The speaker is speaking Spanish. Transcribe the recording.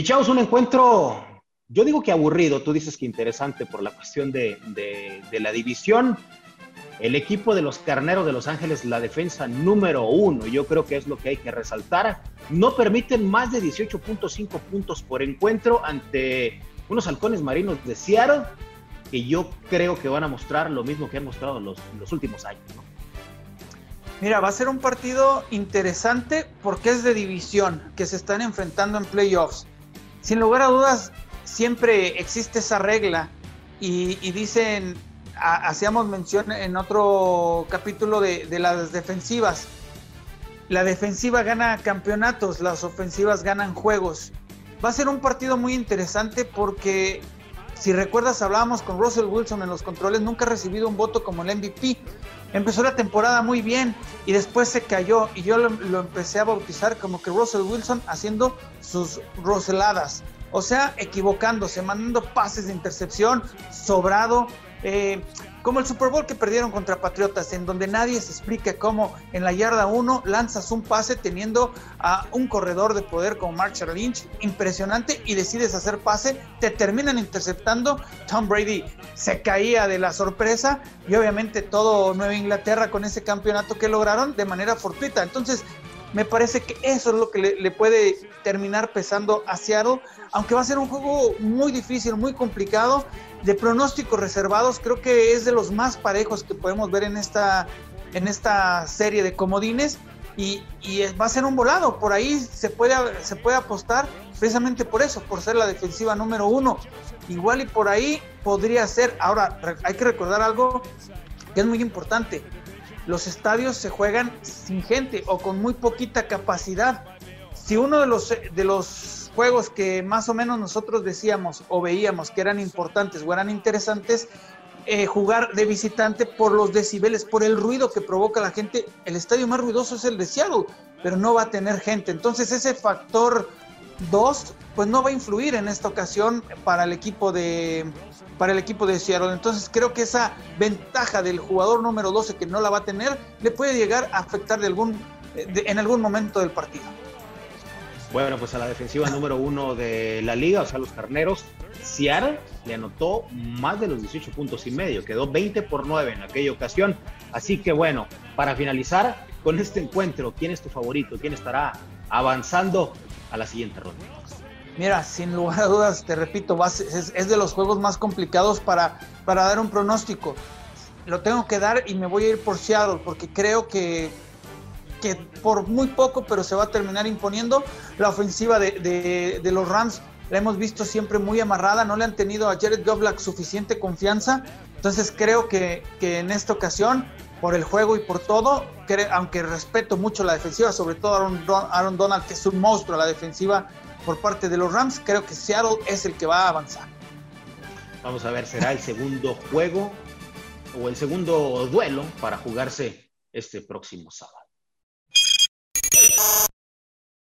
es un encuentro, yo digo que aburrido, tú dices que interesante por la cuestión de, la división. El equipo de los Carneros de Los Ángeles, la defensa número uno, yo creo que es lo que hay que resaltar. No permiten más de 18.5 puntos por encuentro ante unos halcones marinos de Seattle, que yo creo que van a mostrar lo mismo que han mostrado los, los últimos años. Mira, va a ser un partido interesante porque es de división, que se están enfrentando en playoffs. Sin lugar a dudas, siempre existe esa regla y, dicen hacíamos mención en otro capítulo de, las defensivas. La defensiva gana campeonatos, las ofensivas ganan juegos. Va a ser un partido muy interesante porque, si recuerdas, hablábamos con Russell Wilson en los controles, nunca ha recibido un voto como el MVP. Empezó la temporada muy bien y después se cayó y yo lo, lo empecé a bautizar como que Russell Wilson haciendo sus roseladas. O sea, equivocándose, mandando pases de intercepción, sobrado, eh, como el Super Bowl que perdieron contra Patriotas, en donde nadie se explica cómo en la yarda 1 lanzas un pase teniendo a un corredor de poder como Marshall Lynch, impresionante, y decides hacer pase, te terminan interceptando. Tom Brady se caía de la sorpresa y obviamente todo Nueva Inglaterra con ese campeonato que lograron de manera fortuita. Entonces, me parece que eso es lo que le, puede terminar pesando a Seattle, aunque va a ser un juego muy difícil, muy complicado de pronósticos reservados, creo que es de los más parejos que podemos ver en esta, en esta serie de comodines. Y, va a ser un volado. Por ahí se puede, se puede apostar precisamente por eso, por ser la defensiva número uno. Igual y por ahí podría ser. Ahora, hay que recordar algo que es muy importante. Los estadios se juegan sin gente o con muy poquita capacidad. Si uno de los, de los juegos que más o menos nosotros decíamos o veíamos que eran importantes o eran interesantes, eh, jugar de visitante por los decibeles, por el ruido que provoca la gente. El estadio más ruidoso es el de Seattle, pero no va a tener gente. Entonces ese factor 2, pues no va a influir en esta ocasión para el equipo de para el equipo de Seattle. Entonces creo que esa ventaja del jugador número 12 que no la va a tener le puede llegar a afectar algún, en algún momento del partido. Bueno, pues a la defensiva número uno de la liga, o sea, los carneros, Seattle le anotó más de los 18 puntos y medio, quedó 20 por 9 en aquella ocasión. Así que bueno, para finalizar con este encuentro, ¿quién es tu favorito? ¿Quién estará avanzando a la siguiente ronda? Mira, sin lugar a dudas, te repito, es, de los juegos más complicados para, para dar un pronóstico. Lo tengo que dar y me voy a ir por Seattle porque creo que que por muy poco, pero se va a terminar imponiendo. La ofensiva de, los Rams la hemos visto siempre muy amarrada, no le han tenido a Jared Goff suficiente confianza. Entonces creo que, en esta ocasión, por el juego y por todo, aunque respeto mucho la defensiva, sobre todo Aaron, Aaron Donald, que es un monstruo a la defensiva por parte de los Rams, creo que Seattle es el que va a avanzar. Vamos a ver, será el segundo juego o el segundo duelo para jugarse este próximo sábado.